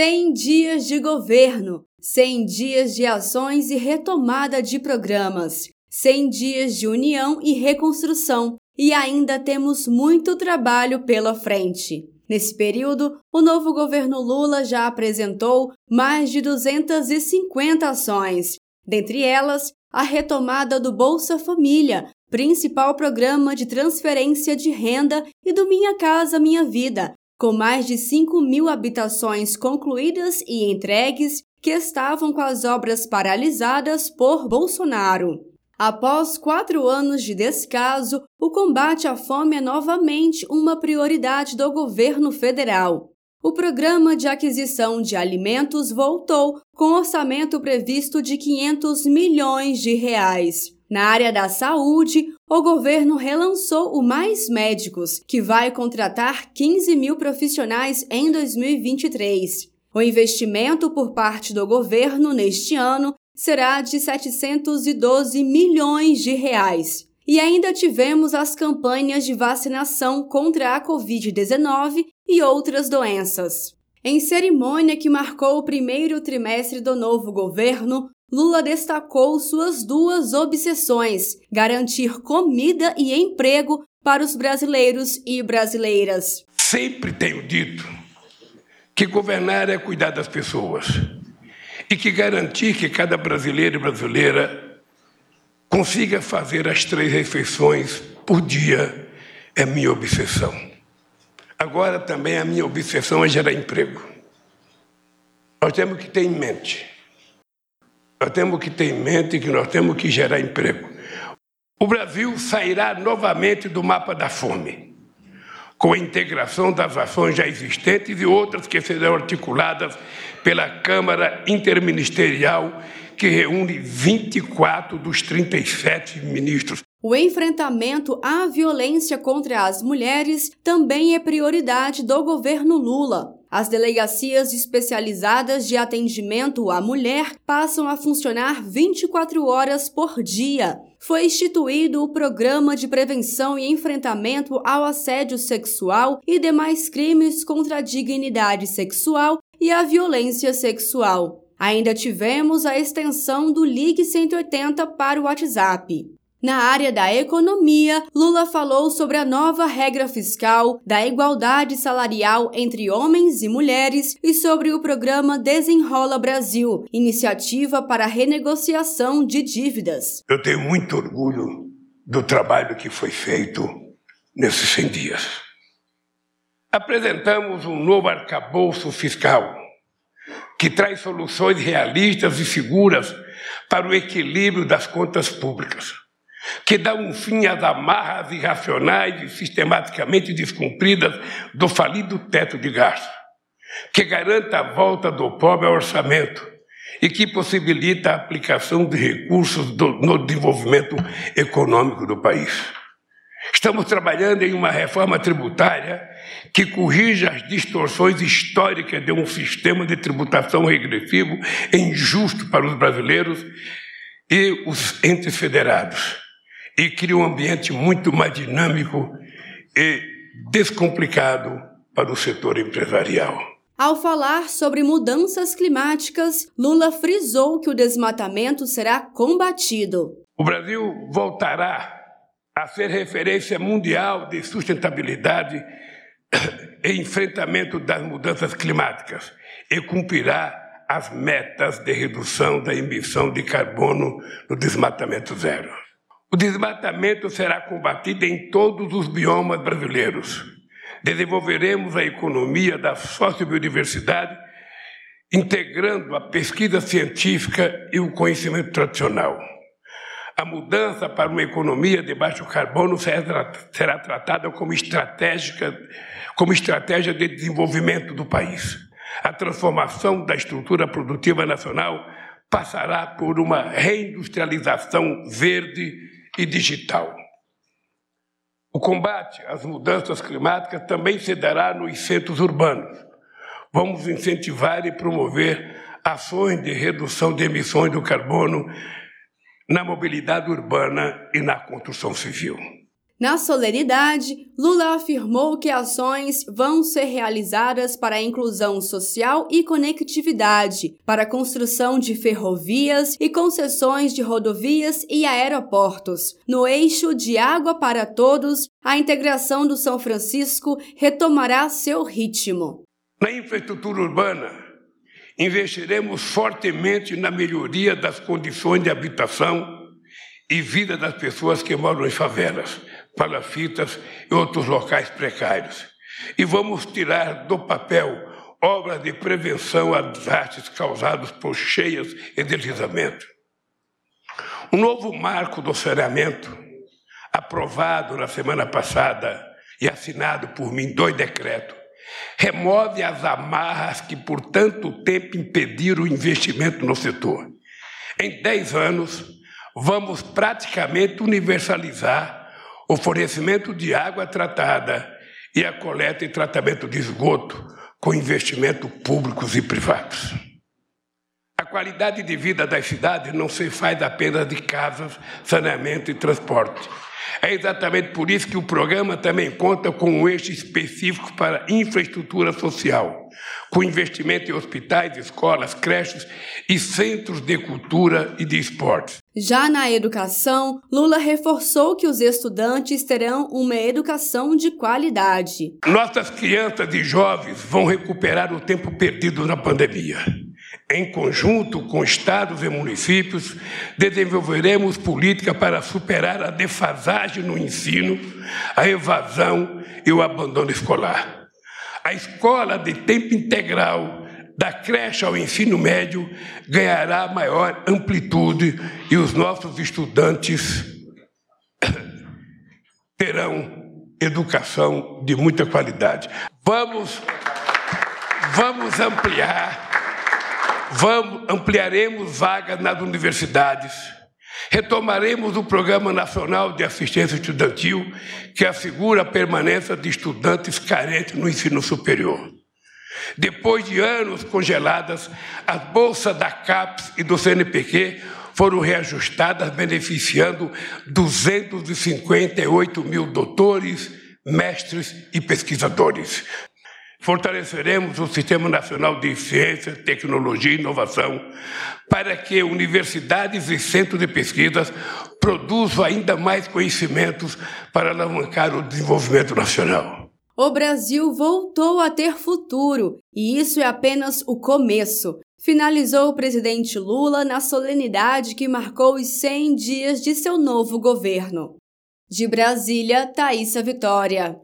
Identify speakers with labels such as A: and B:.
A: 100 dias de governo, 100 dias de ações e retomada de programas, 100 dias de união e reconstrução, e ainda temos muito trabalho pela frente. Nesse período, o novo governo Lula já apresentou mais de 250 ações, dentre elas a retomada do Bolsa Família, principal programa de transferência de renda e do Minha Casa Minha Vida, com mais de 5 mil habitações concluídas e entregues que estavam com as obras paralisadas por Bolsonaro. Após quatro anos de descaso, o combate à fome é novamente uma prioridade do governo federal. O programa de aquisição de alimentos voltou com orçamento previsto de 500 milhões de reais. Na área da saúde, o governo relançou o Mais Médicos, que vai contratar 15 mil profissionais em 2023. O investimento por parte do governo neste ano será de 712 milhões de reais. E ainda tivemos as campanhas de vacinação contra a Covid-19 e outras doenças. Em cerimônia que marcou o primeiro trimestre do novo governo, Lula destacou suas duas obsessões: garantir comida e emprego para os brasileiros e brasileiras.
B: Sempre tenho dito que governar é cuidar das pessoas e que garantir que cada brasileiro e brasileira consiga fazer as três refeições por dia é minha obsessão. Agora também a minha obsessão é gerar emprego. Nós temos que ter em mente nós temos que ter em mente que nós temos que gerar emprego. O Brasil sairá novamente do mapa da fome, com a integração das ações já existentes e outras que serão articuladas pela Câmara Interministerial, que reúne 24 dos 37 ministros.
A: O enfrentamento à violência contra as mulheres também é prioridade do governo Lula. As delegacias especializadas de atendimento à mulher passam a funcionar 24 horas por dia. Foi instituído o Programa de Prevenção e Enfrentamento ao Assédio Sexual e demais crimes contra a dignidade sexual e a violência sexual. Ainda tivemos a extensão do Ligue 180 para o WhatsApp. Na área da economia, Lula falou sobre a nova regra fiscal, da igualdade salarial entre homens e mulheres e sobre o programa Desenrola Brasil, iniciativa para renegociação de dívidas.
B: Eu tenho muito orgulho do trabalho que foi feito nesses 100 dias. Apresentamos um novo arcabouço fiscal que traz soluções realistas e seguras para o equilíbrio das contas públicas que dá um fim às amarras irracionais e sistematicamente descumpridas do falido teto de gasto, que garanta a volta do pobre ao orçamento e que possibilita a aplicação de recursos do, no desenvolvimento econômico do país. Estamos trabalhando em uma reforma tributária que corrija as distorções históricas de um sistema de tributação regressivo injusto para os brasileiros e os entes federados e cria um ambiente muito mais dinâmico e descomplicado para o setor empresarial.
A: Ao falar sobre mudanças climáticas, Lula frisou que o desmatamento será combatido.
B: O Brasil voltará a ser referência mundial de sustentabilidade e enfrentamento das mudanças climáticas e cumprirá as metas de redução da emissão de carbono no desmatamento zero. O desmatamento será combatido em todos os biomas brasileiros. Desenvolveremos a economia da sociobiodiversidade, integrando a pesquisa científica e o conhecimento tradicional. A mudança para uma economia de baixo carbono será tratada como estratégica, como estratégia de desenvolvimento do país. A transformação da estrutura produtiva nacional passará por uma reindustrialização verde e digital. O combate às mudanças climáticas também se dará nos centros urbanos. Vamos incentivar e promover ações de redução de emissões do carbono na mobilidade urbana e na construção civil.
A: Na solenidade, Lula afirmou que ações vão ser realizadas para a inclusão social e conectividade, para a construção de ferrovias e concessões de rodovias e aeroportos. No eixo de água para todos, a integração do São Francisco retomará seu ritmo.
B: Na infraestrutura urbana, investiremos fortemente na melhoria das condições de habitação e vida das pessoas que moram em favelas palafitas e outros locais precários. E vamos tirar do papel obras de prevenção a desastres causados por cheias e deslizamento. O novo marco do saneamento, aprovado na semana passada e assinado por mim, dois decretos, remove as amarras que por tanto tempo impediram o investimento no setor. Em dez anos, vamos praticamente universalizar o fornecimento de água tratada e a coleta e tratamento de esgoto com investimentos públicos e privados. A qualidade de vida das cidades não se faz apenas de casas, saneamento e transporte. É exatamente por isso que o programa também conta com um eixo específico para infraestrutura social, com investimento em hospitais, escolas, creches e centros de cultura e de esportes.
A: Já na educação, Lula reforçou que os estudantes terão uma educação de qualidade.
B: Nossas crianças e jovens vão recuperar o tempo perdido na pandemia. Em conjunto com estados e municípios, desenvolveremos política para superar a defasagem no ensino, a evasão e o abandono escolar. A escola de tempo integral, da creche ao ensino médio, ganhará maior amplitude e os nossos estudantes terão educação de muita qualidade. Vamos, vamos ampliar Vamos, ampliaremos vagas nas universidades. Retomaremos o Programa Nacional de Assistência Estudantil, que assegura a permanência de estudantes carentes no ensino superior. Depois de anos congeladas, as bolsas da CAPES e do CNPq foram reajustadas, beneficiando 258 mil doutores, mestres e pesquisadores. Fortaleceremos o Sistema Nacional de Ciência, Tecnologia e Inovação para que universidades e centros de pesquisas produzam ainda mais conhecimentos para alavancar o desenvolvimento nacional.
A: O Brasil voltou a ter futuro e isso é apenas o começo. Finalizou o presidente Lula na solenidade que marcou os 100 dias de seu novo governo. De Brasília, Thaisa Vitória.